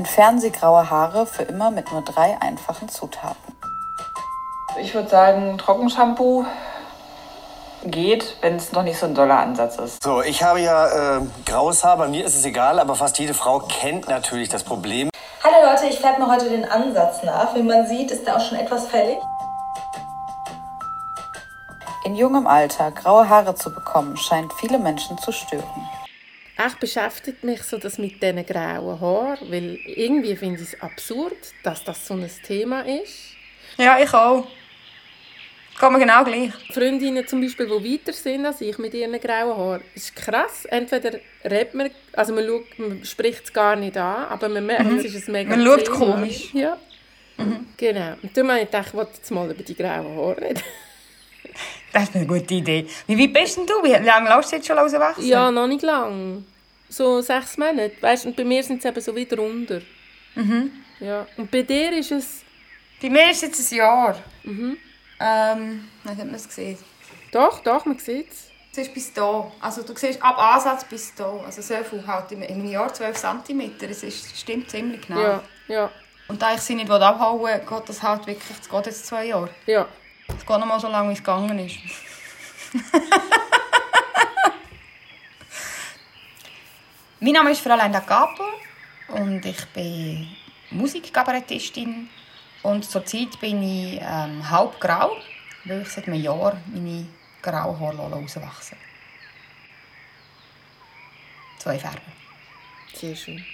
entfernen Sie graue Haare für immer mit nur drei einfachen Zutaten. Ich würde sagen, Trockenshampoo geht, wenn es noch nicht so ein doller Ansatz ist. So, ich habe ja äh, graues Haar, bei mir ist es egal, aber fast jede Frau kennt natürlich das Problem. Hallo Leute, ich färbe mir heute den Ansatz nach. Wie man sieht, ist er auch schon etwas fällig. In jungem Alter graue Haare zu bekommen, scheint viele Menschen zu stören. Echt beschäftigt mich so das mit diesen grauen Haaren, weil irgendwie finde ich es absurd, dass das so ein Thema ist. Ja, ich auch. Geht mir genau gleich. Freundinnen zum Beispiel, die weiter sind als ich mit ihren grauen Haaren, ist krass. Entweder redet man, also man, schaut, man spricht es gar nicht an, aber man merkt, Mhm. es ist ein mega Man schaut Thema. komisch. Ja. Genau. Und dann habe ich gedacht, ich wollte jetzt mal über die grauen Haare reden. Das ist eine gute Idee. Wie weit bist denn du? Wie lange lässt du jetzt schon rauswachsen? Ja, noch nicht lang. So sechs Monate. Weißt, und bei mir sind es eben so wieder runter. Mhm. Ja. Und bei dir ist es... Bei mir ist es jetzt ein Jahr. Mhm. Ähm, was hat man es gesehen? Doch, doch, man sieht es. Es ist bis da. Also du siehst ab Ansatz bis da. Also so viel halt in einem Jahr 12 cm. Das ist, stimmt ziemlich genau. Ja, ja, Und da ich sie nicht abhauen will, geht das halt wirklich, es geht jetzt zwei Jahre. ja. Es geht noch mal so lange, wie es gegangen ist. mein Name ist Fräulein da Capo und ich bin Musikkabarettistin und zurzeit bin ich ähm, halb grau, weil ich seit einem Jahr meine grauen Haare rauswachsen Zwei Farben. Sehr schön.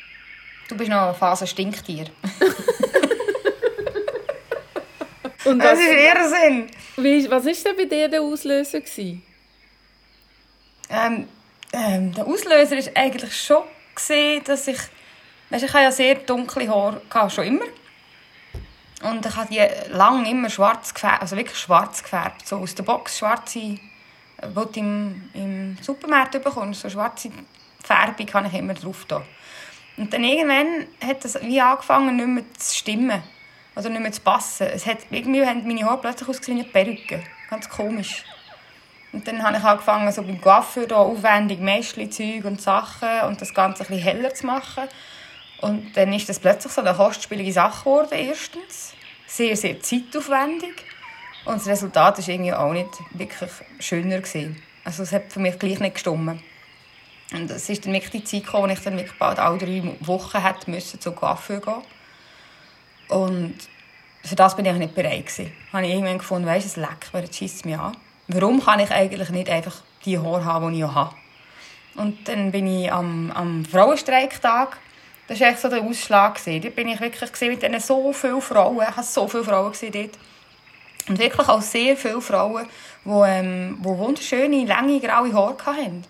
Du bist noch eine Phase Stinktier. Und Das was, ist Irrsinn. wie, was war denn bei dir der Auslöser? Gewesen? Ähm, ähm, der Auslöser war eigentlich schon, dass ich... Weißt, ich habe ja sehr dunkle Haare, gehabt, schon immer. Und ich habe die lange immer schwarz gefärbt, also wirklich schwarz gefärbt. So aus der Box schwarze, äh, die du im, im Supermarkt bekommst, so schwarze Färbung habe ich immer drauf da. Und dann irgendwann hat das wie angefangen, nicht mehr zu stimmen. Oder nicht mehr zu passen. Es hat, irgendwie haben meine Haare plötzlich ausgesehen wie Perücke. Ganz komisch. Und dann habe ich angefangen, so beim Coiffeur aufwendig Mäschli-Zeug und Sachen und das Ganze ein bisschen heller zu machen. Und dann ist das plötzlich so eine kostspielige Sache geworden, erstens. Sehr, sehr zeitaufwendig. Und das Resultat war irgendwie auch nicht wirklich schöner. Gewesen. Also es hat für mich gleich nicht gestimmt. Und es ist dann wirklich die Zeit gekommen, wo ich dann wirklich bald alle drei Wochen hätte müssen zum Coiffeur gehen Und für das bin ich nicht bereit gewesen. Habe ich irgendwann gefunden, weisst, es leckt mir, scheisst es mich an. Warum kann ich eigentlich nicht einfach die Haare haben, die ich habe? Und dann bin ich am, am Frauenstreiktag. Das war echt so der Ausschlag. Dort bin ich wirklich mit diesen so vielen Frauen. Ich habe so viele Frauen gesehen dort. Und wirklich auch sehr viele Frauen, die, ähm, die wunderschöne, lange, graue Haare hatten.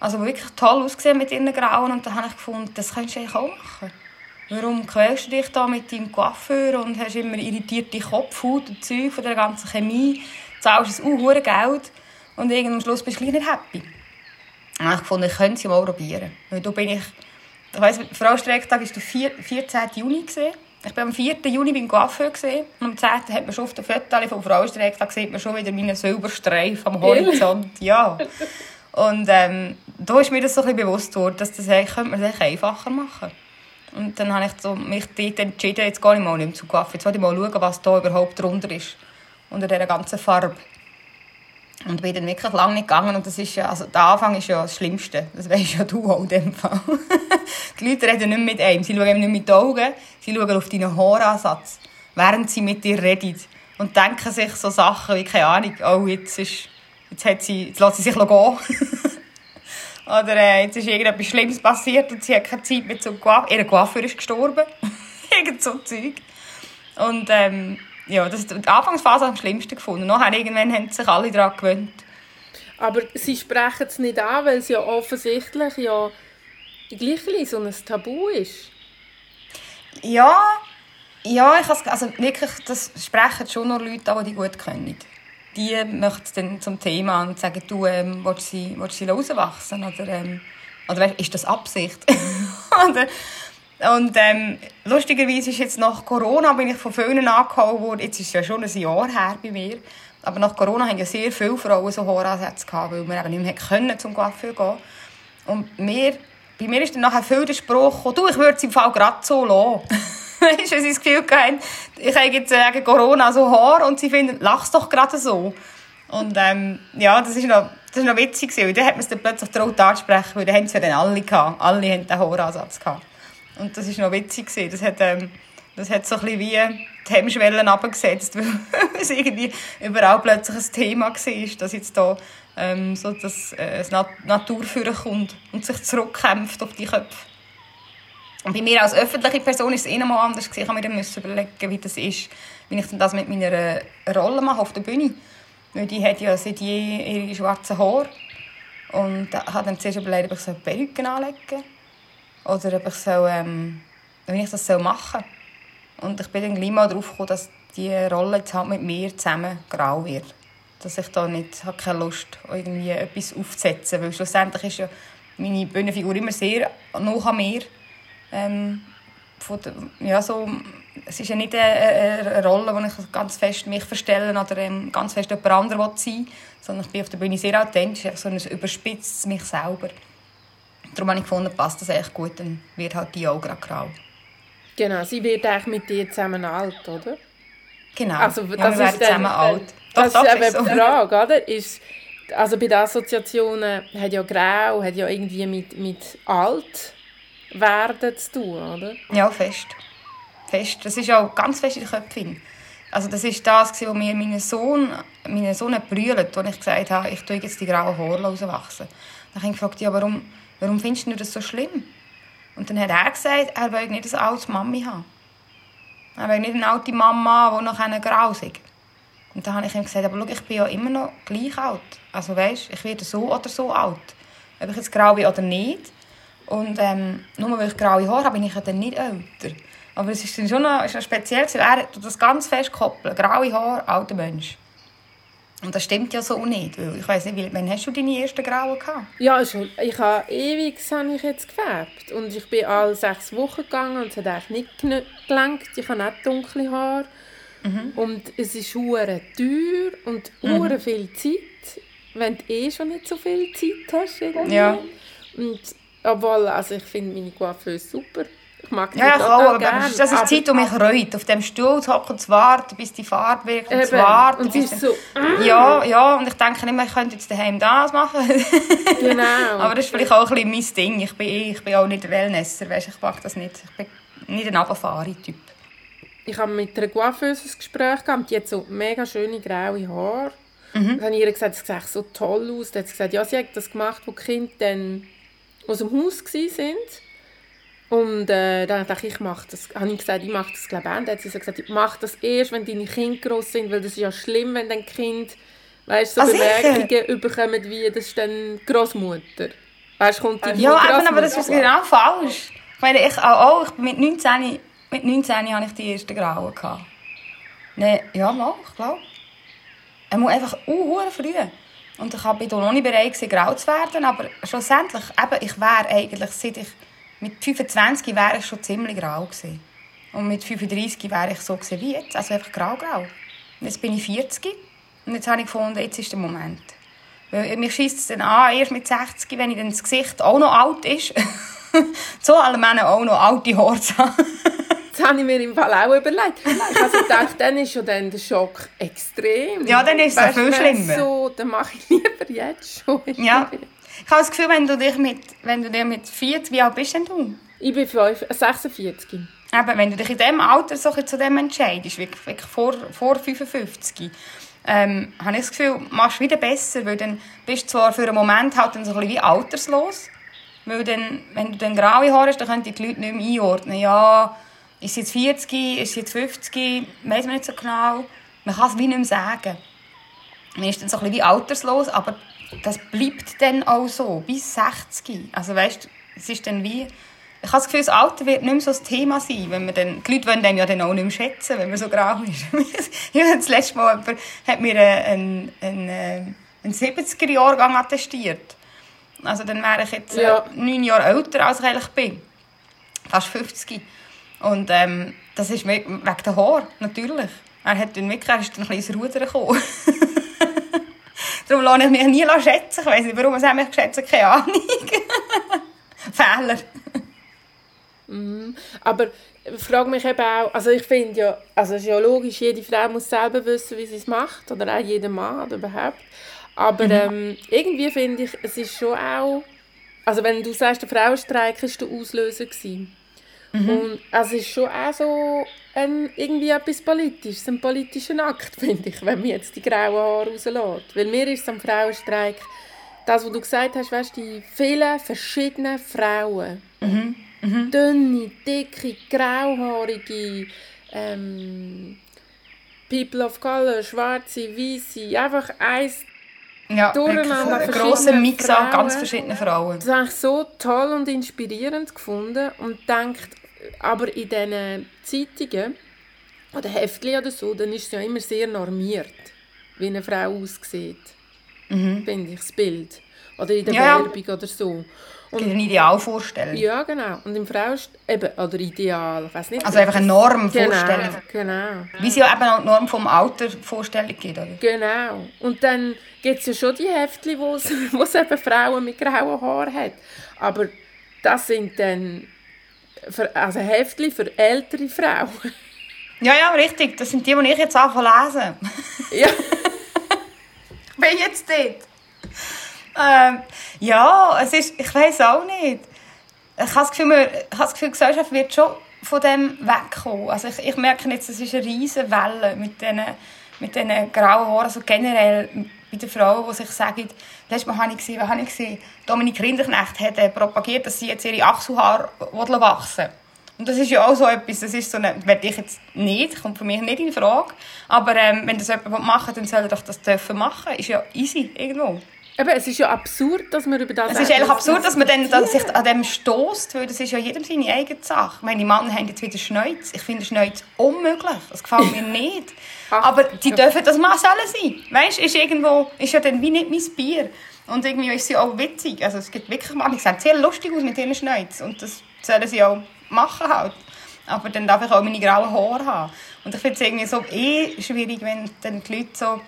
Also die wirklich toll ausgesehen mit ihren Grauen. Und da habe ich gefunden, das könntest du eigentlich auch machen. Warum quälst du dich da mit deinem Coiffeur und hast immer irritierte Kopfhaut und Zeug von der ganzen Chemie, zahlst ein uh, Geld und irgendwann am Schluss bist du nicht happy. Habe ich gefunden, ich könnte es mal probieren. Weil da bin ich, ich weiss, der Frauenstreiktag war der 4, 14. Juni. Gewesen. Ich war am 4. Juni beim Coiffeur und am 10. hat man schon auf den Fotos vom Frauenstreiktag sieht man schon wieder meinen Silberstreif am Horizont. Ja. Und ähm, da ist mir das so ein bisschen bewusst geworden, dass das eigentlich, könnte man das einfacher machen Und dann habe ich so mich dort entschieden, jetzt gehe ich mal nicht mehr zum Coiffeur. Jetzt will ich mal schauen, was da überhaupt drunter ist. Unter dieser ganzen Farbe. Und bin dann wirklich lange nicht gegangen. Und das ist ja, also der Anfang ist ja das Schlimmste. Das weisst ja du auch in dem Fall. die Leute reden nicht mit einem. Sie schauen nicht mit den Augen. Sie schauen auf deinen Haaransatz, während sie mit dir reden. Und denken sich so Sachen wie, keine Ahnung, oh, jetzt ist, jetzt hat sie, jetzt lässt sie sich gehen. Oder äh, jetzt ist irgendetwas Schlimmes passiert und sie hat keine Zeit mehr zum Coiffeur. Ihr Coiffeur ist gestorben. Irgend so Zeug. Und ähm, ja, das ist die Anfangsphase am schlimmsten gefunden. Nachher irgendwann haben sich alle daran gewöhnt. Aber sie sprechen es nicht an, weil es ja offensichtlich ja gleich so ein Tabu ist. Ja, ja ich has, also wirklich, das sprechen schon nur Leute an, die die gut können. Die möchten es dann zum Thema und sagen, du, ähm, willst du sie, willst du sie rauswachsen? Oder, ähm, oder weißt, ist das Absicht? oder, und ähm, lustigerweise ist jetzt nach Corona bin ich von vielen angehauen worden. Jetzt ist ja schon ein Jahr her bei mir. Aber nach Corona haben ja sehr viele Frauen so Haaransätze gehabt, weil wir eben nicht mehr können zum Coiffeur gehen. Und mir bei mir ist dann nachher viel der Spruch gekommen, du, ich würde es im Fall gerade so lassen. weißt du, weil sie das Gefühl hatten, ich habe jetzt äh, gegen Corona so Haar und sie finden, lach's doch gerade so. Und ähm, ja, das ist noch, das ist noch witzig weil dann hat man es dann plötzlich traut anzusprechen, weil dann haben es ja dann alle gehabt. Alle haben den Haaransatz gehabt. Und das ist noch witzig. Das hat, ähm, das hat so ein wie die Hemmschwellen abgesetzt, weil es irgendwie überall plötzlich ein Thema war, dass jetzt da ähm, so das, äh, das Nat Natur kommt und sich zurückkämpft auf die Köpfe. Und bei mir als öffentliche Person ist es eh noch mal anders. Ich habe mir überlegen, wie das ist, wenn ich das mit meiner Rolle mache auf der Bühne. Weil die hat ja seit je ihre schwarzen Haare. Und ich habe dann zuerst überlegt, ob ich so Perücken anlegen soll. Oder ob ich, so, ähm, wie ich das machen soll. Und ich bin dann gleich mal darauf gekommen, dass die Rolle jetzt halt mit mir zusammen grau wird. Dass ich da nicht, habe keine Lust irgendwie etwas aufzusetzen. Weil schlussendlich ist ja meine Bühnenfigur immer sehr noch an mir. Ähm, von ja, so, es ist ja nicht eine, eine Rolle, wo ich ganz fest mich verstellen oder ähm, ganz fest jemand anderes sein will, sondern ich bin auf der Bühne sehr authentisch, so ein überspitztes mich selber. Darum habe ich gefunden, passt das echt gut, dann wird halt die auch gerade grau. Genau, sie wird eigentlich mit dir zusammen alt, oder? Genau, also, das ja, wir werden zusammen dann, alt. Das doch, ist eben so. die Frage, oder? Ist, also bei den Assoziationen hat ja grau, hat ja irgendwie mit, mit alt werden zu tun, oder? Ja, fest. Fest. Das ist auch ganz fest in der Köpfin. Also das ist das, was mir mein Sohn, mein Sohn brüllt, als ich gesagt habe, ich tue jetzt die grauen Haare rauswachsen. Dann habe ich gefragt, ja, warum, warum findest du das so schlimm? Und dann hat er gesagt, er will nicht eine alte Mami haben. Er will nicht eine alte Mama, die noch grau ist. Und dann habe ich ihm gesagt, aber schau, ich bin ja immer noch gleich alt. Also weißt, ich werde so oder so alt. Ob ich jetzt grau bin oder nicht. Und ähm, nur weil ich graue Haare habe, bin ich dann nicht älter. Aber es ist schon noch, ist noch speziell, er tut das ganz fest koppeln. Graue Haare, alter Mensch. Und das stimmt ja so nicht. Weil ich weiss nicht, wann hast du deine ersten Grauen gehabt? Ja, schon. Ich habe ewig habe ich jetzt gefärbt. Und ich bin alle sechs Wochen gegangen und es hat eigentlich nicht gelangt. Ich habe nicht dunkle Haare. Mhm. Und es ist hure teuer und hure mhm. viel Zeit, wenn du eh schon nicht so viel Zeit hast. Irgendwie. Ja. Und obwohl, also ich finde meine Coiffeuse super. Die ja, ich auch, aber gern. das ist die Zeit, die mich reut. Auf dem Stuhl zu hocken, zu warten, bis die Farbe wirkt, und zu warten. Und bis so... Ja, ja, und ich denke immer, ich könnte jetzt daheim das machen. genau. aber das ist vielleicht auch ein bisschen mein Ding. Ich bin, ich bin auch nicht Wellnesser, weißt, ich mag das nicht. Ich bin nicht ein Abfahrer-Typ. Ich habe mit einer Coiffeuse ein Gespräch gehabt, die hat so mega schöne graue Haare. Mhm. Dann habe ich ihr gesagt, es sieht so toll aus. Dann hat sie gesagt, ja, sie hat das gemacht, wo die Kinder dann aus dem Haus waren. Und äh, dann dachte ich, ich mache das. Habe ich gesagt, ich mache das glaube ich. Dann hat sie gesagt, ich mache das erst, wenn deine Kinder groß sind, weil das ist ja schlimm, wenn dein Kind weißt, so ah, Bemerkungen bekommt, wie das ist dann Großmutter. Weißt, kommt die ja, aber, aber das ist genau falsch. Ich meine, ich auch, ich, mit 19, mit 19 hatte ich die ersten Grauen. Gehabt. Nee, ja, mal, ich glaube. Er muss einfach uh, früh. Und ich war noch nicht bereit, grau zu werden. Aber schlussendlich, eben, ich wäre eigentlich, seit ich mit 25 wäre ich schon ziemlich grau gewesen. Und mit 35 wäre ich so gewesen wie jetzt, also einfach grau-grau. Jetzt bin ich 40 und jetzt habe ich gefunden, jetzt ist der Moment. Weil mich schießt es dann an, erst mit 60, wenn ich dann das Gesicht auch noch alt ist. so alle Männer auch noch alte Haare haben. Das habe ich mir im Fall auch überlegt. Ich habe gedacht, dann ist schon dann der Schock extrem. Ja, dann ist es viel schlimmer. So, dann mache ich lieber jetzt schon. Ja. Ich habe das Gefühl, wenn du dich mit, wenn du dich mit 40, wie alt bist denn du? Ich bin 5, 46. Eben, wenn du dich in diesem Alter so zu dem entscheidest, wirklich, wirklich vor, vor 55, ähm, habe ich das Gefühl, machst du wieder besser, weil dann bist du zwar für einen Moment halt dann so ein bisschen wie alterslos, weil dann, wenn du dann graue Haare hast, dann können die Leute nicht mehr einordnen. Ja, ist sie jetzt 40, ist sie jetzt 50, weiß man nicht so genau. Man kann es wie nicht mehr sagen. Man ist dann so ein bisschen wie alterslos, aber das bleibt dann auch so, bis 60. Also weißt, es ist dann wie... Ich habe das Gefühl, das Alter wird nicht mehr so das Thema sein, wenn man dann, die Leute wollen dann ja dann auch nicht mehr schätzen, wenn man so grau ist. ja, das letzte Mal jemand hat mir einen, einen, einen 70er-Jahrgang attestiert. Also dann wäre ich jetzt ja. äh, neun Jahre älter, als ich eigentlich bin. Fast 50. Und ähm, das ist wegen der Haar, natürlich. Er, hat dann wirklich, er ist dann ein bisschen ins Rudern gekommen. Darum lasse ich mich nie schätzen. Ich weiß nicht, warum er mich geschätzt keine Ahnung. Fehler. Aber ich frage mich eben auch, also ich finde ja, also es ist ja logisch, jede Frau muss selber wissen, wie sie es macht, oder auch jeder Mann oder überhaupt. Aber ähm, irgendwie finde ich, es ist schon auch, also wenn du sagst, der Frauenstreik war der Auslöser gewesen. Und also es ist schon auch so ein, irgendwie etwas Politisches, ein politischer Akt, finde ich, wenn man jetzt die grauen Haare rauslässt. Weil mir ist am Frauenstreik, das, was du gesagt hast, weißt, die vielen verschiedenen Frauen, dünne, dicke, grauhaarige, ähm, People of Color, schwarze, weiße, einfach eins Ja, Durcheinander ein grosser Mix an ganz verschiedenen Frauen. Das habe ich so toll und inspirierend gefunden und denkt, aber in diesen Zeitungen oder Heftchen oder so, dann ist es ja immer sehr normiert, wie eine Frau aussieht, finde ich, das Bild. Oder in der Mhm. Ja. Werbung oder so. Es gibt eine Idealvorstellung. Ja, genau. Und im Fraust eben, oder ideal, ich weiß nicht. Also einfach eine Normvorstellung. Genau, genau. Wie es ja eben auch die Norm vom Alter Vorstellung gibt, oder? Genau. Und dann gibt es ja schon die Heftchen, wo es eben Frauen mit grauen Haaren hat. Aber das sind dann für, also Heftchen für ältere Frauen. Ja, ja, richtig. Das sind die, die ich jetzt anfange lesen. ja. Ich bin jetzt dort. Ähm, ja, es ist, ich weiß auch nicht. Ich habe das Gefühl, wir, ich habe das Gefühl, die Gesellschaft wird schon von dem wegkommen. Also ich, ich merke jetzt, es ist eine riesige Welle mit diesen, mit diesen grauen Haaren, also generell bei den Frauen, die sich sagen, letztes Mal habe ich gesehen, habe ich gesehen? Dominik Rinderknecht hat äh, propagiert, dass sie jetzt ihre Achselhaare wachsen und das ist ja auch so etwas, das ist so eine, werde ich jetzt nicht, kommt für mich nicht in Frage. Aber ähm, wenn das jemand machen will, dann soll er doch das dürfen machen. Ist ja easy irgendwo. Eben, es ist ja absurd, dass man über das Es ist eigentlich absurd, dass man dann dass sich an dem stößt, weil das ist ja jedem seine eigene Sache. Meine Männer haben jetzt wieder Schneuz. Ich finde Schneuz unmöglich. Das gefällt mir nicht. Ach, Aber die dürfen das mal sollen sein. Weißt, ist irgendwo, ist ja dann wie nicht mein Bier. Und irgendwie ist sie auch witzig. Also es gibt wirklich Männer, die sehen sehr lustig aus mit ihren Schneuz. Und das sollen sie auch machen halt. Aber dann darf ich auch meine grauen Haare haben. Und ich finde es irgendwie so eh schwierig, wenn dann die Leute so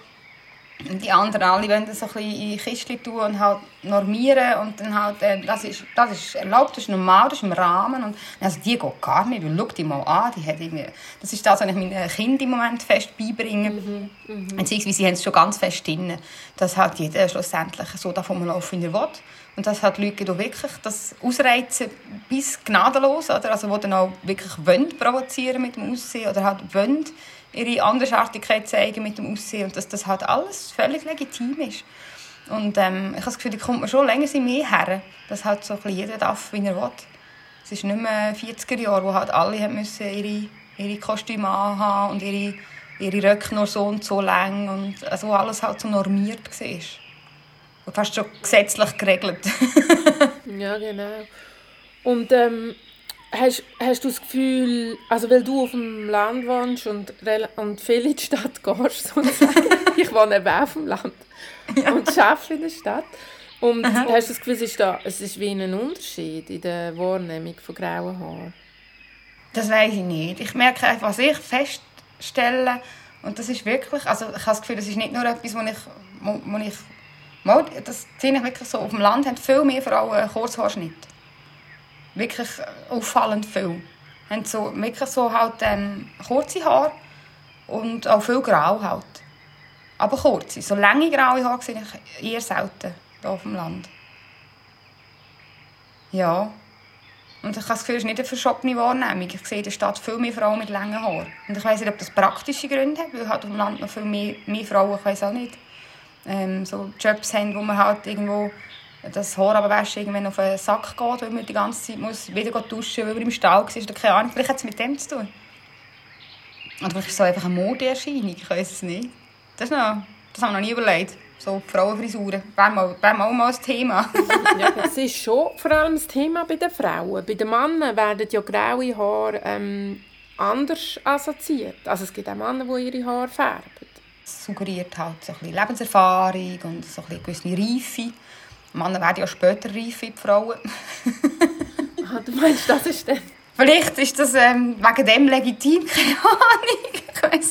die anderen alle wollen das so ein bisschen in Kistchen tun und halt normieren und dann halt, äh, das, ist, das ist erlaubt, das ist normal, das ist im Rahmen und also die geht gar nicht, und schau die mal an, die hat irgendwie, das ist das, was ich meinen Kindern im Moment fest beibringe, beziehungsweise sie haben es schon ganz fest drin, dass halt jeder schlussendlich so davon laufen, wie er will und dass halt Leute die wirklich das ausreizen bis gnadenlos, oder? also die dann auch wirklich wollen provozieren mit dem Aussehen oder halt wollen ihre Andersartigkeit zeigen mit dem Aussehen und dass das halt alles völlig legitim ist. Und ähm, ich habe das Gefühl, da kommt man schon länger mehr her, dass halt so ein bisschen jeder darf, wie er will. Es ist nicht mehr 40er Jahre, wo halt alle müssen ihre, ihre Kostüme anhaben und ihre, ihre Röcke nur so und so lang und also alles halt so normiert war. Fast schon gesetzlich geregelt. Ja, genau. Und ähm, hast, hast du das Gefühl, also weil du auf dem Land wohnst und, und viel in die Stadt gehst, sozusagen. ich wohne eben auf dem Land und arbeite in der Stadt. Und hast du das Gefühl, es ist, da, es ist wie ein Unterschied in der Wahrnehmung von grauen Haaren? Das weiß ich nicht. Ich merke einfach, was ich feststelle, und das ist wirklich, also ich habe das Gefühl, das ist nicht nur etwas, wo ich, wo ich mal, das sehe ich wirklich so, auf dem Land haben viel mehr Frauen Kurzhaarschnitt. Wirklich auffallend viel. Haben so, wirklich so halt ähm, kurze Haare und auch viel Grau halt. Aber kurze, so lange graue Haare sehe ich eher selten hier auf dem Land. Ja. Und ich habe das Gefühl, es ist nicht eine verschobene Wahrnehmung. Ich sehe in der Stadt viel mehr Frauen mit langen Haaren. Und ich weiß nicht, ob das praktische Gründe hat, weil halt auf dem Land noch viel mehr, mehr Frauen, ich weiß auch nicht, ähm, so Jobs haben, wo man halt irgendwo das Haar abwaschen irgendwann auf den Sack geht, weil man die ganze Zeit muss wieder duschen weil man im Stall war. Oder keine Ahnung, vielleicht hat es mit dem zu tun. Oder vielleicht ist es so einfach eine Modeerscheinung, ich weiß es nicht. Das, noch, das habe ich noch nie überlegt. So Frauenfrisuren, wäre mal, wäre mal, mal ein Thema. Ja, es ist schon vor allem das Thema bei den Frauen. Bei den Männern werden ja graue Haare ähm, anders assoziiert. Also es gibt auch Männer, die ihre Haare färben. Es suggeriert halt so ein bisschen Lebenserfahrung und so ein bisschen gewisse Reife. Männer werden ja später reif wie die Frauen. Ah, du meinst, das ist dann... Vielleicht ist das ähm, wegen dem legitim, keine Ahnung. Ich.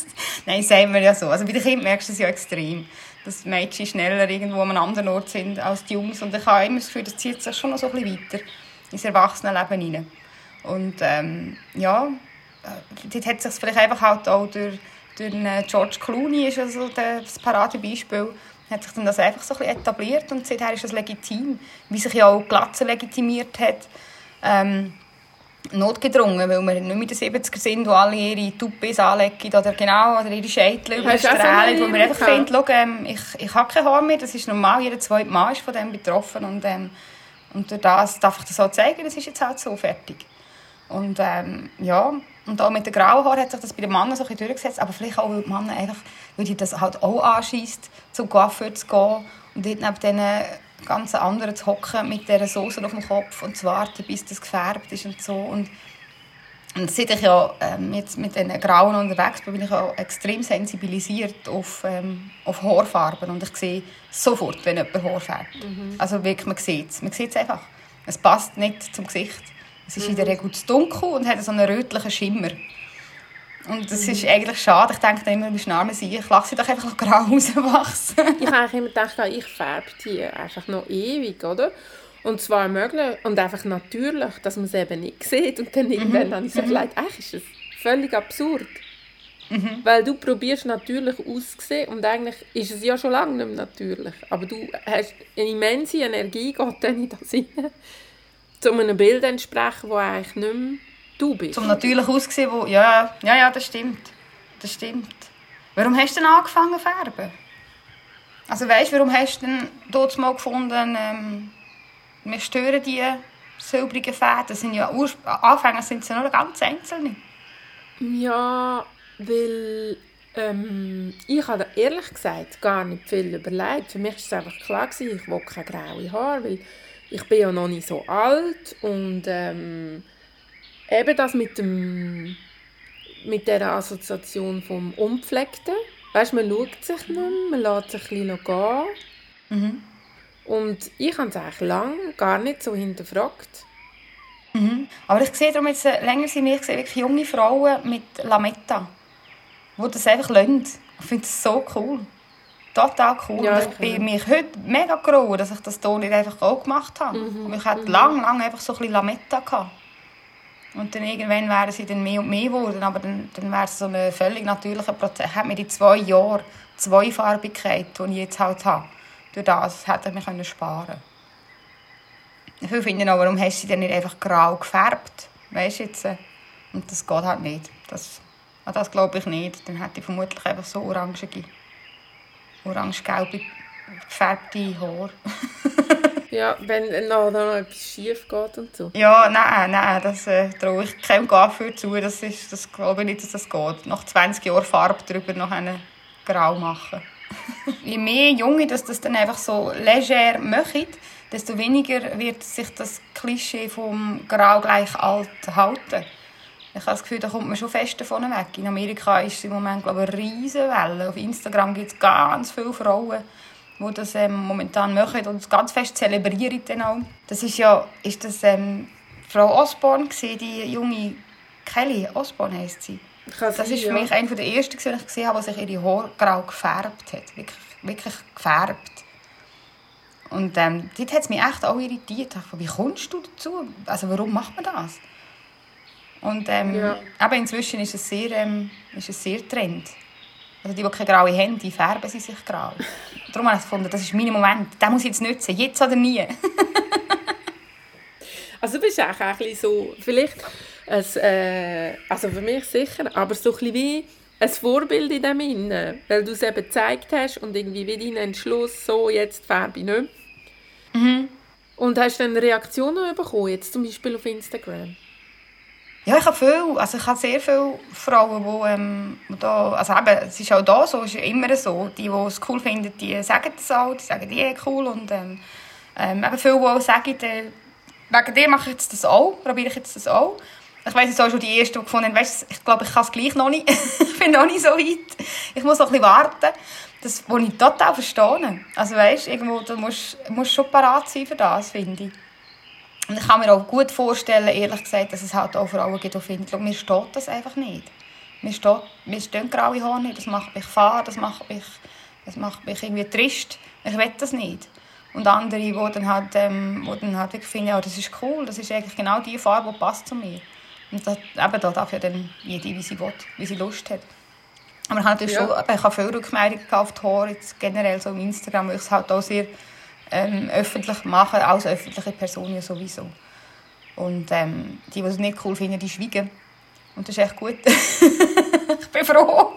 Nein, sagen wir ja so. Also bei den Kindern merkst du es ja extrem, dass Mädchen schneller irgendwo an einem anderen Ort sind als die Jungs. Und ich habe immer das Gefühl, das zieht sich schon noch so ein bisschen weiter. ins Erwachsenenleben hinein. Und ähm, ja, äh, dort hat sich vielleicht einfach halt auch durch, durch George Clooney ist also das Paradebeispiel, hat sich dann das einfach so ein bisschen etabliert und seither ist das legitim, wie sich ja auch Glatze legitimiert hat. Ähm, notgedrungen, weil wir nicht mehr in den 70er sind, wo alle ihre Tuppis anlegen oder genau, oder ihre Scheitel überstrahlen, wo man einfach findet, schau, ähm, ich, ich habe kein Haar mehr, das ist normal, jeder zweite Mann ist von dem betroffen und, ähm, und durch das darf ich das so zeigen, das ist jetzt halt so fertig. Und ähm, ja, und auch mit den grauen Haaren hat sich das bei den Männern so ein bisschen durchgesetzt, aber vielleicht auch, weil die Männer einfach, weil die das halt auch anschießt, zum Coiffeur zu gehen und dort neben diesen ganz anderen zu hocken mit dieser Soße auf dem Kopf und zu warten, bis das gefärbt ist und so. Und, und seit ich ja ähm, jetzt mit den Grauen unterwegs bin, bin ich auch extrem sensibilisiert auf, ähm, auf Haarfarben. Und ich sehe sofort, wenn jemand Haar färbt. Mhm. Also wirklich, man sieht es. Man sieht es einfach. Es passt nicht zum Gesicht. Es ist mhm. in der Regel zu dunkel und hat so einen rötlichen Schimmer. Und das ist eigentlich schade. Ich denke immer, du bist arme sie. Ich lasse sie doch einfach noch grau rauswachsen. ich habe eigentlich immer gedacht, ich färbe die einfach noch ewig, oder? Und zwar möglich und einfach natürlich, dass man es eben nicht sieht. Und dann irgendwann mhm. habe ich so gedacht, eigentlich ist es völlig absurd. Mhm. Weil du probierst natürlich auszusehen und eigentlich ist es ja schon lange nicht mehr natürlich. Aber du hast eine immense Energie, geht dann in das rein, um einem Bild entsprechen, das eigentlich nicht mehr du bist. Zum natürlich aussehen, wo... Ja, ja, ja, das stimmt. Das stimmt. Warum hast du denn angefangen zu färben? Also weißt, warum hast du denn dort mal gefunden, ähm, wir stören die silbrigen Fäden? Sind ja Anfänger sind ja nur ganz einzelne. Ja, weil ähm, ich habe ehrlich gesagt gar nicht viel überlegt. Für mich war es einfach klar, gewesen, ich will keine graue Haare, weil ich bin ja noch nicht so alt und ähm, eben das mit dem mit der Assoziation vom Umpflegten. Weißt, man schaut sich nicht mehr, man lässt sich ein bisschen gehen. Mhm. Und ich habe es eigentlich lange gar nicht so hinterfragt. Mhm. Aber ich sehe darum jetzt äh, länger sind ich sehe wirklich junge Frauen mit Lametta, die das einfach lassen. Ich finde es so cool. Total cool. Ja, ich bin mich heute mega froh, dass ich das hier nicht einfach auch gemacht habe. Mhm. Ich hatte mhm. lange, lange einfach so ein bisschen Lametta. Gehabt. Und dann irgendwann wären sie dann mehr und mehr geworden, aber dann, dann wäre es so ein völlig natürlicher Prozess. Ich habe mir die zwei Jahre Zweifarbigkeit, die ich jetzt halt habe, durch das hätte ich mich sparen Viele finden auch, warum hast du sie dann nicht einfach grau gefärbt? Weißt du jetzt? Und das geht halt nicht. Das, das glaube ich nicht. Dann hätte ich vermutlich einfach so orangige, orange-gelbe gefärbte Haare. Ja, wenn noch, noch etwas schief geht und so. Ja, nein, nein, das äh, traue ich keinem Gaffeur zu. Das, ist, das glaube ich nicht, dass das geht. Nach 20 Jahren Farbe drüber noch eine grau machen. Je mehr Junge dass das dann einfach so leger machen, desto weniger wird sich das Klischee vom Grau gleich alt halten. Ich habe das Gefühl, da kommt man schon fest davon weg. In Amerika ist es im Moment glaube ich, eine riesige Welle. Auf Instagram gibt es ganz viele Frauen, die das ähm, momentan machen und ganz fest zelebrieren dann auch. Das ist ja, ist das ähm, Frau Osborne gewesen, die junge Kelly Osborne heisst sie. Das sein, ist für mich ja. einer der ersten, die ich gesehen habe, die sich ihre Haare grau gefärbt hat. Wirklich, wirklich gefärbt. Und ähm, dort hat es mich echt auch irritiert. Ich dachte, wie kommst du dazu? Also warum macht man das? Und ähm, ja. aber inzwischen ist es sehr, ähm, ist es sehr Trend. Also die, die keine graue haben, die färben sie sich grau. Darum habe ich gefunden, das ist mein Moment. Den muss ich jetzt nutzen. Jetzt oder nie. also du bist auch ein bisschen so, vielleicht, ein, äh, also für mich sicher, aber so ein bisschen wie ein Vorbild in dem Innen, weil du es eben gezeigt hast und irgendwie wie deinen Entschluss, so jetzt färbe ich nicht. Mhm. Und hast du dann Reaktionen bekommen, jetzt zum Beispiel auf Instagram? Ja, ich habe viel, also ich habe sehr viele Frauen, die, ähm, da, also eben, es ist auch da so, es ist immer so, die, die es cool finden, die sagen das auch, die sagen, die cool und ähm, ähm, eben viele, die auch sagen, äh, wegen dir mache ich jetzt das auch, probiere ich jetzt das auch. Ich weiss jetzt auch schon die erste, die gefunden haben, weißt, ich glaube, ich kann es gleich noch nicht, ich bin noch nicht so weit, ich muss noch ein bisschen warten. Das, was ich total verstehe. Also weißt, irgendwo, du musst, musst schon parat sein für das, finde ich. Und ich kann mir auch gut vorstellen, ehrlich gesagt, dass es halt auch Frauen gibt, die finden, mir steht das einfach nicht. Mir, steht, mir stehen graue Haare nicht, das macht mich fahr, das macht mich, das macht mich irgendwie trist. Ich will das nicht. Und andere, die dann halt, ähm, wo dann halt wirklich finden, ja, das ist cool, das ist eigentlich genau die Farbe, die passt zu mir. Und das, eben, da darf ja dann jede, wie sie will, wie sie Lust hat. Aber ich habe natürlich Ja. schon, ich habe viele Rückmeldungen auf die Haare, jetzt generell so im Instagram, weil ich es halt auch sehr ähm, öffentlich mache, als öffentliche Person ja sowieso. Und ähm, die, die es nicht cool finden, die schweigen. Und das ist echt gut. ich bin froh.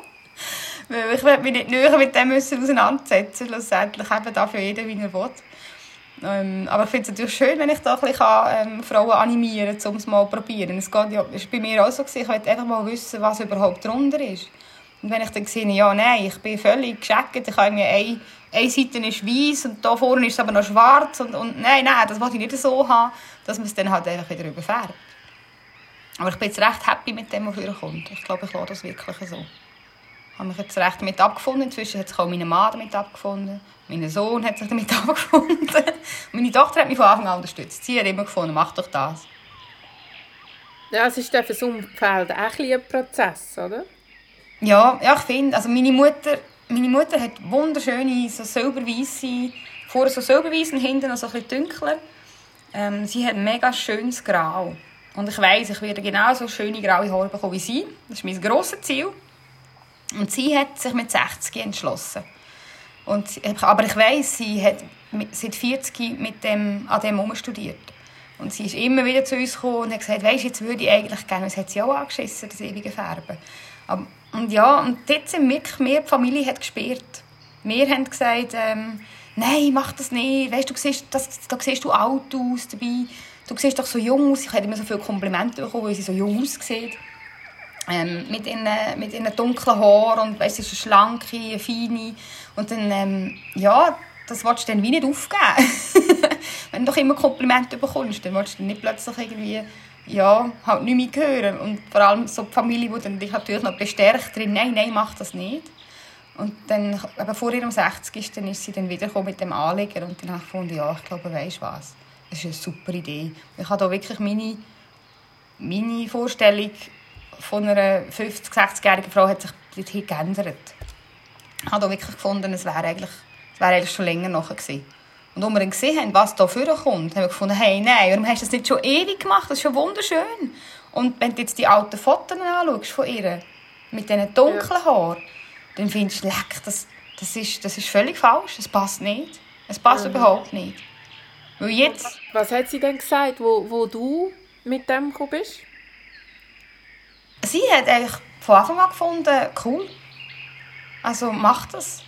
Ich will mich nicht näher mit dem müssen auseinandersetzen. Schlussendlich eben darf ja jeder, wie er will. Ähm, aber ich finde es natürlich schön, wenn ich da ein bisschen ähm, Frauen animieren kann, um es mal zu probieren. Es geht ja, war bei mir auch so, gewesen, ich wollte einfach mal wissen, was überhaupt drunter ist. Und wenn ich dann sehe, ja, nein, ich bin völlig gescheckt, ich habe irgendwie eine, eine Seite ist weiß und da vorne ist es aber noch schwarz und, und nein, nein, das wollte ich nicht so haben, dass man es dann halt einfach wieder überfärbt. Aber ich bin jetzt recht happy mit dem, was vorkommt. Ich glaube, ich lasse das wirklich so. Ich habe mich jetzt recht damit abgefunden. Inzwischen hat sich auch meine Mann damit abgefunden. Mein Sohn hat sich damit abgefunden. Meine Tochter hat mich von Anfang an unterstützt. Sie hat immer gefunden, mach doch das. Ja, es ist dann für das Umfeld auch ein Prozess, oder? Ja, ja ich finde, also meine Mutter, meine Mutter hat wunderschöne, so silberweisse, vorne so silberweiss und hinten noch so ein bisschen dunkler. Ähm, sie hat ein mega schönes Grau. Und ich weiss, ich werde genauso schöne graue Haare bekommen wie sie. Das ist mein grosses Ziel. Und sie hat sich mit 60 entschlossen. Und, aber ich weiss, sie hat seit 40 mit dem, an dem studiert. Und sie ist immer wieder zu uns gekommen und hat gesagt, weisst, jetzt würde ich eigentlich gerne, das hat sie auch angeschissen, das ewige Färben. Aber, und ja, und dort sind wirklich mehr, die Familie hat gespürt. Wir haben gesagt, ähm, nein, mach das nicht, weisst, du siehst, das, da siehst du alt aus dabei, du siehst doch so jung aus. Ich habe immer so viele Komplimente bekommen, weil sie so jung aussieht. Ähm, mit ihren, mit ihren dunklen Haaren und weißt, sie ist eine schlanke, eine feine. Und dann, ähm, ja, das willst du dann wie nicht aufgeben. Wenn du doch immer Komplimente bekommst, dann willst du nicht plötzlich irgendwie, ja, halt nicht mehr hören. Und vor allem so die Familie, die dann dich natürlich noch bestärkt drin, nein, nein, mach das nicht. Und dann, eben vor ihrem 60. ist, dann ist sie dann wiedergekommen mit dem Anleger und dann habe ich gefunden, ja, ich glaube, weisst was, das ist eine super Idee. Ich habe da wirklich meine, meine Vorstellung von einer 50-, 60-jährigen Frau hat sich dorthin geändert. Ich habe da wirklich gefunden, es wäre eigentlich, es wäre eigentlich schon länger nachher gewesen. Und als wir dann gesehen haben, was da vorkommt, haben wir gefunden, hey, nein, warum hast du das nicht schon ewig gemacht? Das ist schon wunderschön. Und wenn du jetzt die alten Fotos anschaust von ihr, mit diesen dunklen Haaren, dann findest du, leck, das, das, ist, das ist völlig falsch. Es passt nicht. Es passt überhaupt nicht. Weil jetzt... Was hat sie denn gesagt, wo, wo du mit dem gekommen bist? Sie hat eigentlich von Anfang an gefunden, cool. Also mach das.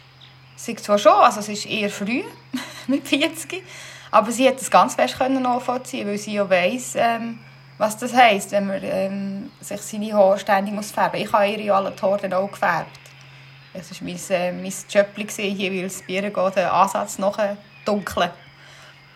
Sie zwar schon, also es ist eher früh, mit 40, aber sie hat das ganz fest können nachvollziehen, weil sie ja weiss, ähm, was das heisst, wenn man ähm, sich seine Haare ständig muss färben muss. Ich habe ihr ja alle die Haare auch gefärbt. Das war mein, äh, mein Job, gewesen, jeweils bei ihr geht den Ansatz noch dunkeln.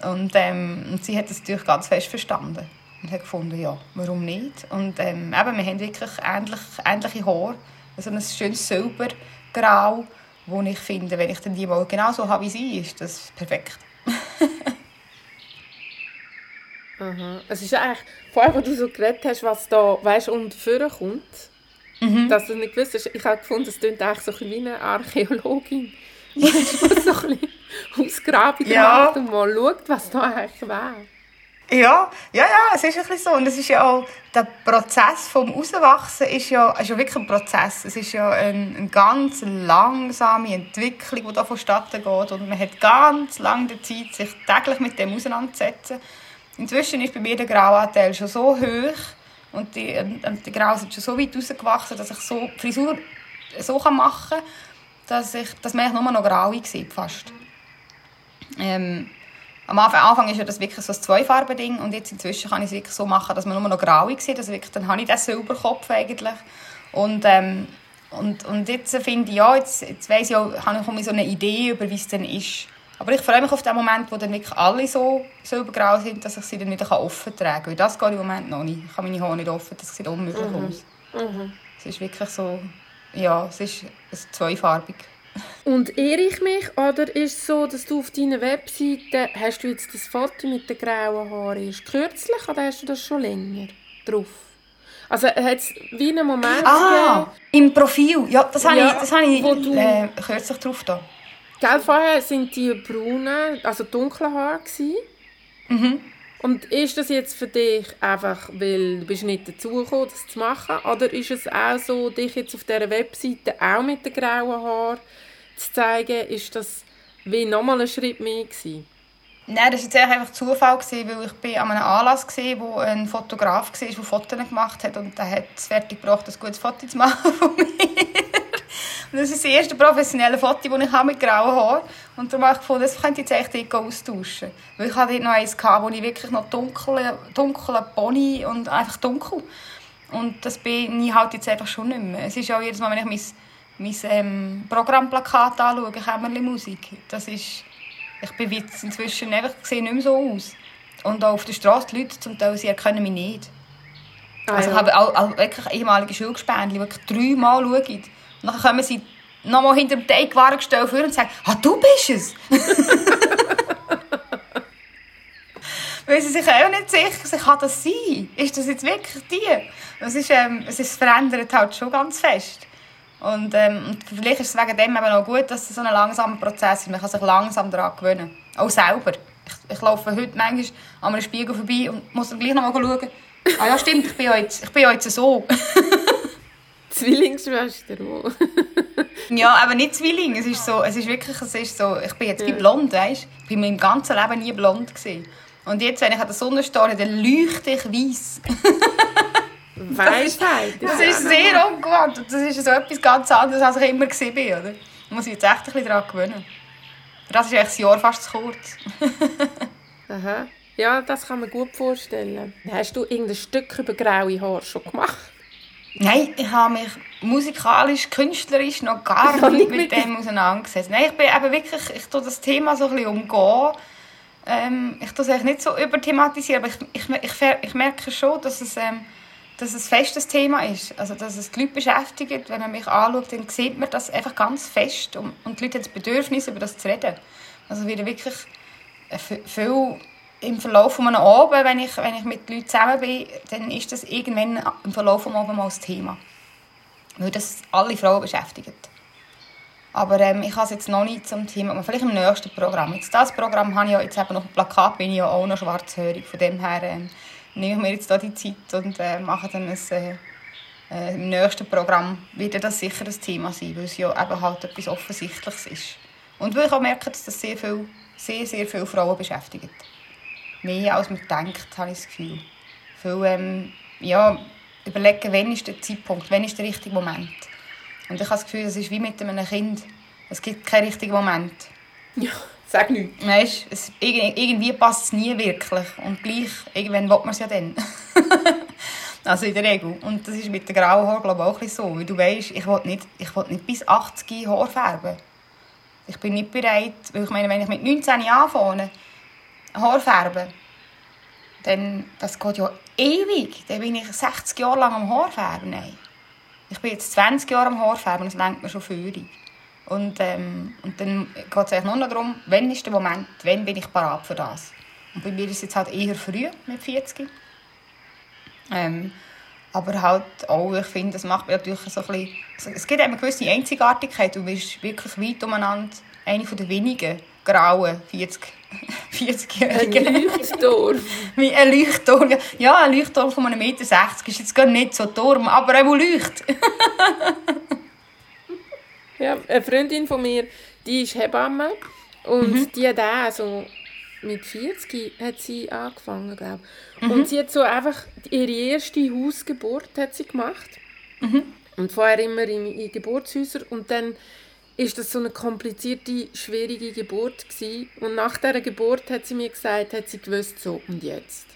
Und, ähm, und sie hat das natürlich ganz fest verstanden. Und hat gefunden, ja, warum nicht? Und ähm, eben, wir haben wirklich ähnlich, ähnliche Haare. Also ein schönes Silbergrau, wo ich finde, wenn ich dann die mal genau so habe wie sie, ist das perfekt. Aha. Es ist eigentlich, vor allem, als du so geredet hast, was da, weißt und vorkommt, Mhm. dass du nicht gewusst hast, ich habe gefunden, es klingt eigentlich so ein bisschen wie eine Archäologin. Die so ein bisschen Ausgrabungen Ja. gemacht und mal schaut, was da eigentlich wäre. Ja, ja, ja, es ist ein bisschen so. Und es ist ja auch, der Prozess vom Rauswachsen ist ja, ist ja wirklich ein Prozess. Es ist ja eine, eine ganz langsame Entwicklung, die da vonstatten geht. Und man hat ganz lange Zeit, sich täglich mit dem auseinanderzusetzen. Inzwischen ist bei mir der Grauanteil schon so hoch und die, und die Graue sind schon so weit rausgewachsen, dass ich so die Frisur so machen kann, dass, ich, dass man nur noch graue sieht, fast. Ähm, am Anfang, Anfang ist ja das wirklich so ein Zweifarben-Ding und jetzt inzwischen kann ich es wirklich so machen, dass man nur noch graue sieht. Also wirklich, dann habe ich den Silberkopf eigentlich. Und, ähm, und, und jetzt finde ich, ja, jetzt, jetzt weiss ich auch, habe ich so eine Idee, über wie es dann ist. Aber ich freue mich auf den Moment, wo dann wirklich alle so silbergrau sind, dass ich sie dann wieder offen tragen kann. Weil das geht im Moment noch nicht. Ich habe meine Haare nicht offen, das sieht unmöglich aus. Es ist wirklich so, ja, es ist zweifarbig. Und irre ich mich, oder ist es so, dass du auf deiner Webseite, hast du jetzt das Foto mit den grauen Haaren erst kürzlich oder hast du das schon länger drauf? Also hat es wie einen Moment Ah, im Profil. Ja, das habe Ja, ich, das habe ich du- äh, kürzlich drauf da. Gell, vorher sind die braunen, also dunklen Haare gewesen. Mhm. Und ist das jetzt für dich einfach, weil du bist nicht dazugekommen, das zu machen? Oder ist es auch so, dich jetzt auf dieser Webseite auch mit den grauen Haaren zu zeigen? Ist das wie nochmal ein Schritt mehr gewesen? Nein, das war einfach Zufall, gewesen, weil ich bin an einem Anlass war, wo ein Fotograf war, der Fotos gemacht hat und der hat es fertig gebracht, ein gutes Foto zu machen von mir. Und das ist das erste professionelle Foto, das ich habe mit grauen Haaren Und darum habe ich gefunden, das könnte ich jetzt echt austauschen. Weil ich hatte dort noch eins, gehabt, wo ich wirklich noch dunkle, dunkle Pony und einfach dunkel. Und das bin ich halt jetzt einfach schon nicht mehr. Es ist auch jedes Mal, wenn ich mein, mein ähm, Programmplakat anschaue, Kämmerli Musik, das ist ich bin jetzt inzwischen einfach sehe nicht mehr so aus. Und auch auf der Straße, die Leute zum Teil, sie erkennen mich nicht. Ah, also ja. ich habe auch, auch wirklich ehemalige Schulgespendli, die wirklich dreimal schauen. Und dann kommen sie nochmal hinter dem Teigwarengestell vor und sagen, «Ah, du bist es!» Weil sie sich auch nicht sicher sind, kann das sein? Ist das jetzt wirklich die? Es, ist, ähm, es ist, verändert halt schon ganz fest. Und, ähm, vielleicht ist es wegen dem eben auch gut, dass es so ein langsamer Prozess ist. Man kann sich langsam daran gewöhnen. Auch selber. Ich, ich laufe heute manchmal an einem Spiegel vorbei und muss dann gleich noch mal schauen. Ah ja, stimmt, ich bin ja jetzt, ich bin ja jetzt so. Zwillingsschwester, ja, aber nicht Zwilling. Es ist, so, es ist wirklich, es ist so, ich bin jetzt wie blond, weißt? Ich bin in meinem ganzen Leben nie blond gewesen. Und jetzt, wenn ich an der Sonne stehe, dann leuchte ich weiss. Weisheit. Das ist sehr ungewohnt. Das ist so etwas ganz anderes, als ich immer gesehen bin. Oder? Da muss ich jetzt echt ein bisschen daran gewöhnen. Das ist eigentlich das Jahr fast zu kurz. Aha. Ja, das kann man gut vorstellen. Hast du irgendein Stück über graue Haare schon gemacht? Nein, ich habe mich musikalisch, künstlerisch noch gar habe nicht mit dem auseinandergesetzt. Nein, ich bin eben wirklich, ich tue das Thema so ein bisschen umgehen. Ähm, ich tue es eigentlich nicht so überthematisieren, aber ich, ich, ich, ich merke schon, dass es, ähm, dass es festes Thema ist. Also, dass es die Leute beschäftigt. Wenn man mich anschaut, dann sieht man das einfach ganz fest. Und, und die Leute haben das Bedürfnis, über das zu reden. Also wieder wirklich äh, viel im Verlauf von einem Abend, wenn ich, wenn ich mit Leuten zusammen bin, dann ist das irgendwann im Verlauf des Abends mal das Thema. Weil das alle Frauen beschäftigt. Aber ähm, ich habe es jetzt noch nicht zum Thema, aber vielleicht im nächsten Programm. Jetzt das Programm habe ich ja jetzt eben noch ein Plakat, bin ich ja auch noch schwarzhörig. Von dem her ähm, nehme ich mir jetzt da die Zeit und äh, mache dann ein, äh, äh, im nächsten Programm wird das sicher das Thema sein, weil es ja eben halt etwas Offensichtliches ist. Und weil ich auch merke, dass das sehr, viel, sehr, sehr viele Frauen beschäftigt. Mehr als man denkt, habe ich das Gefühl. Viel, ähm, ja, überlegen, wann ist der Zeitpunkt, wann ist der richtige Moment. Und ich habe das Gefühl, das ist wie mit einem Kind. Es gibt keinen richtigen Moment. Ja, sag nichts. Weißt, es, irg- irgendwie passt es nie wirklich. Und gleich, irgendwann will man es ja dann. also in der Regel. Und das ist mit den grauen Haaren glaube ich, auch ein so. Weil du weißt, ich will nicht, ich will nicht bis 80 Haar färben. Ich bin nicht bereit, weil ich meine, wenn ich mit 19 anfange, Haar färben, dann das geht ja ewig. Dann bin ich 60 Jahre lang am Haar färben. Nein. Ich bin jetzt 20 Jahre am Haar färben, das lenkt mir schon völlig. Und, ähm, und dann geht es nur noch darum, wann ist der Moment, wann bin ich parat für das. Und bei mir ist es jetzt halt eher früh, mit 40. Ähm, aber halt auch, ich finde, das macht mir natürlich so ein bisschen... Es gibt eine gewisse Einzigartigkeit. Du bist wirklich weit umeinander eine der wenigen grauen 40 40-Jährigen. Leuchtturm. Wie ein Leuchtturm. Ja, ein Leuchtturm von 1,60 Meter ist jetzt gar nicht so Turm, aber er leuchtet. Ja, eine Freundin von mir, die ist Hebamme und Mhm. die hat auch so mit 40 hat sie angefangen, glaube Mhm. Und sie hat so einfach ihre erste Hausgeburt hat sie gemacht. Mhm. Und vorher immer in, in Geburtshäusern und dann ist das so eine komplizierte, schwierige Geburt gewesen. Und nach dieser Geburt hat sie mir gesagt, hat sie gewusst, so, und jetzt?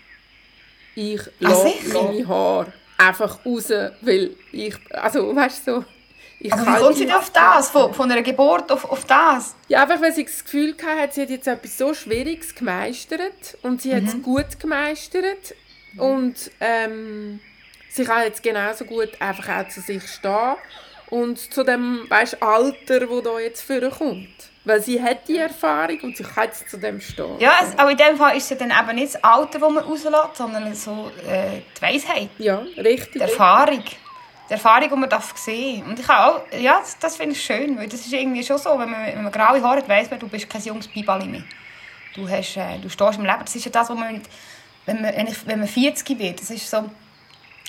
Ich Ah, lasse sicher? meine Haare einfach raus, weil ich, also weißt du, so, ich Aber wie kommt sie denn auf das? Von, von einer Geburt auf, auf das? ja, einfach weil sie das Gefühl hatte, sie hat jetzt etwas so Schwieriges gemeistert und sie hat es gut gemeistert und ähm, sie kann jetzt genauso gut einfach auch zu sich stehen und zu dem weißt, Alter, wo da jetzt vorkommt. Weil sie hat die Erfahrung und sie kann jetzt zu dem stehen. Ja, es, aber in dem Fall ist es dann eben nicht das Alter, das man rauslässt, sondern so äh, die Weisheit, Ja, richtig. die Erfahrung. die Erfahrung, die man darf sehen Und ich auch, ja, das, das finde ich schön, weil das ist irgendwie schon so, wenn man, wenn man graue Haare hat, weiss man, du bist kein junges Bibali mehr. Du, hast, äh, du stehst im Leben, das ist ja das, was man, wenn man, wenn, ich, wenn man 40 wird, das ist so,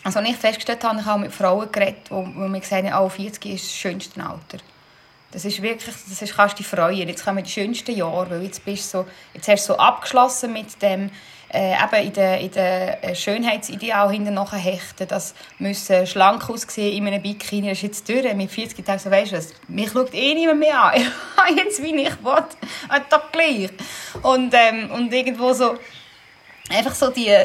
also als ich festgestellt habe, ich habe mit Frauen geredet, wo mir gesagt haben, oh, 40 ist das schönste Alter. Das ist wirklich, das ist, kannst du dich freuen. Jetzt kommen die schönsten Jahre, weil jetzt bist so, jetzt hast du so abgeschlossen mit dem, äh, eben in den in de äh, Schönheitsideal hinten hechten, das müssen schlank aussehen in einem Bikini, das ist jetzt durch. Mit 40 Tagen so, weißt du was, mich schaut eh niemand mehr an. Ich habe jetzt, wie ich will, doch gleich. Und, ähm, und irgendwo so, einfach so die,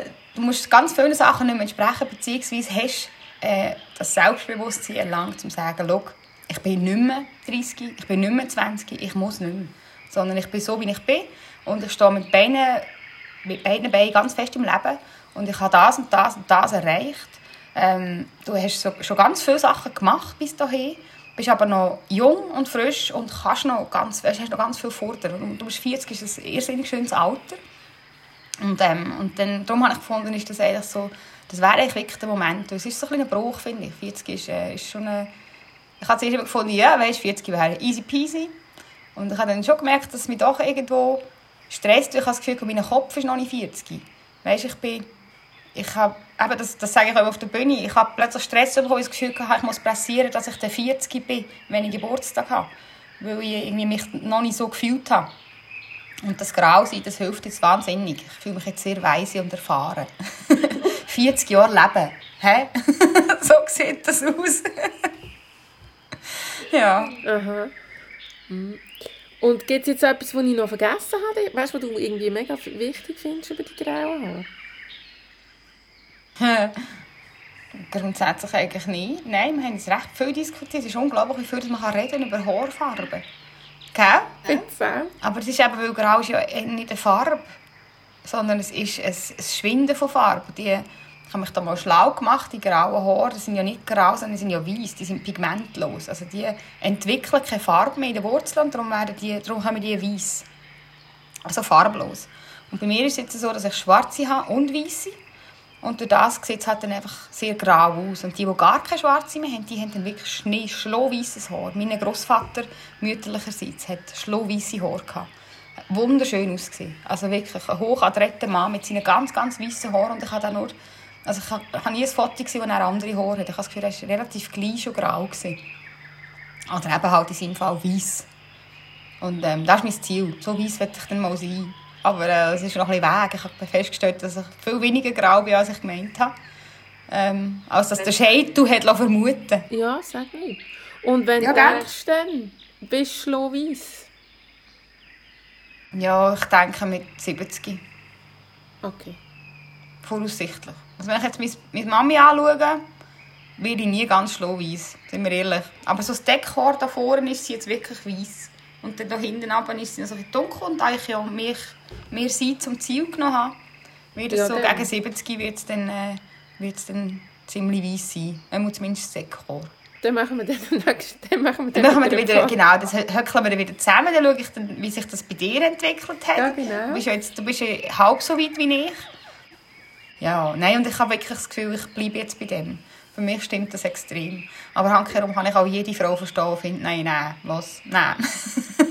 du musst ganz viele Sachen nicht mehr entsprechen, beziehungsweise hast äh, das Selbstbewusstsein erlangt, um zu sagen, schau, ich bin nicht mehr 30, ich bin nicht mehr 20, ich muss nicht mehr. Sondern ich bin so, wie ich bin und ich stehe mit beiden, mit beiden Beinen ganz fest im Leben und ich habe das und das und das erreicht. Ähm, du hast so, schon ganz viele Sachen gemacht bis dahin, bist aber noch jung und frisch und kannst noch ganz, hast noch ganz viel fordern. Du bist 40, ist ein irrsinnig schönes Alter. Und, ähm, und dann, darum habe ich gefunden, ist das eigentlich so, das wäre eigentlich wirklich der Moment. Es ist so ein, ein Bruch, finde ich. 40 ist, äh, ist schon eine ich habe zuerst gefunden, ja, weißt, 40 wäre easy peasy. Und ich habe dann schon gemerkt, dass es mich doch irgendwo stresst. Ich habe das Gefühl, mein Kopf ist noch nicht 40. Weißt, ich bin, ich habe, eben das, das sage ich auch auf der Bühne, ich habe plötzlich Stress bekommen, das Gefühl gehabt, ich muss pressieren, dass ich der 40 bin, wenn ich Geburtstag habe. Weil ich irgendwie mich noch nicht so gefühlt habe. Und das Grausein, das hilft jetzt wahnsinnig. Ich fühle mich jetzt sehr weise und erfahren. 40 Jahre Leben. Hä? so sieht das aus. Ja. Aha. Mhm. Und gibt es jetzt etwas, was ich noch vergessen habe? Weißt du, was du irgendwie mega wichtig findest über die grauen Haare? Grundsätzlich eigentlich nicht. Nein, wir haben es recht viel diskutiert. Es ist unglaublich, wie viel man reden über Haarfarben. Gell? Ja. Aber es ist eben, weil Grau ist ja nicht eine Farbe, sondern es ist ein, ein Schwinden von Farbe. Die ich habe mich da mal schlau gemacht, die grauen Haare, die sind ja nicht grau, sondern die sind ja weiß, die sind pigmentlos. Also die entwickeln keine Farbe mehr in den Wurzeln und darum, werden die, darum haben wir die weiß. Also farblos. Und bei mir ist es jetzt so, dass ich schwarze habe und weiße. Und durch das sieht es halt dann einfach sehr grau aus. Und die, die gar keine schwarze mehr haben, die haben dann wirklich Schnee, schlohweißes Haar. Mein Großvater mütterlicherseits hat schlohweiße Haare gehabt. Wunderschön ausgesehen. Also wirklich ein hochadretter Mann mit seinen ganz, ganz weißen Haaren. Und ich habe dann nur also ich habe nie ein Foto gesehen, wo er andere Haare hat. Ich habe das Gefühl, er war relativ gleich und grau. Gewesen. Oder eben halt in seinem Fall weiß. Und ähm, das ist mein Ziel. So weiß will ich dann mal sein. Aber äh, es ist noch ein bisschen Weg. Ich habe festgestellt, dass ich viel weniger grau bin, als ich gemeint habe. Ähm, als dass der Scheitel hat vermuten Ja, sag nicht. Und wenn ja, du denkst, dann bist du schlohweiss? Ja, ich denke mit 70. Okay. Voraussichtlich. Also wenn ich jetzt meine Mami anschaue, werde ich nie ganz schlohweiß, sind wir ehrlich. Aber so das Dekor da vorne ist sie jetzt wirklich weiß. Und dann da hinten aber ist noch so dunkel und eigentlich ja mehr, mehr sie zum Ziel genommen haben. Wird ja, so dann. gegen 70 wird es dann, äh, dann ziemlich weiß sein. Einmal zumindest das Dekor. Dann machen wir dann, dann, machen wir dann, dann machen wir wieder, genau, das höckeln wir dann wieder zusammen. Dann schaue ich, dann, wie sich das bei dir entwickelt hat. Ja, genau. Du bist ja, jetzt, du bist ja halb so weit wie ich. Ja, nein, und ich habe wirklich das Gefühl, ich bleibe jetzt bei dem. Für mich stimmt das extrem. Aber handkehrum kann ich auch jede Frau verstehen und finde, nein, nein, was, nein.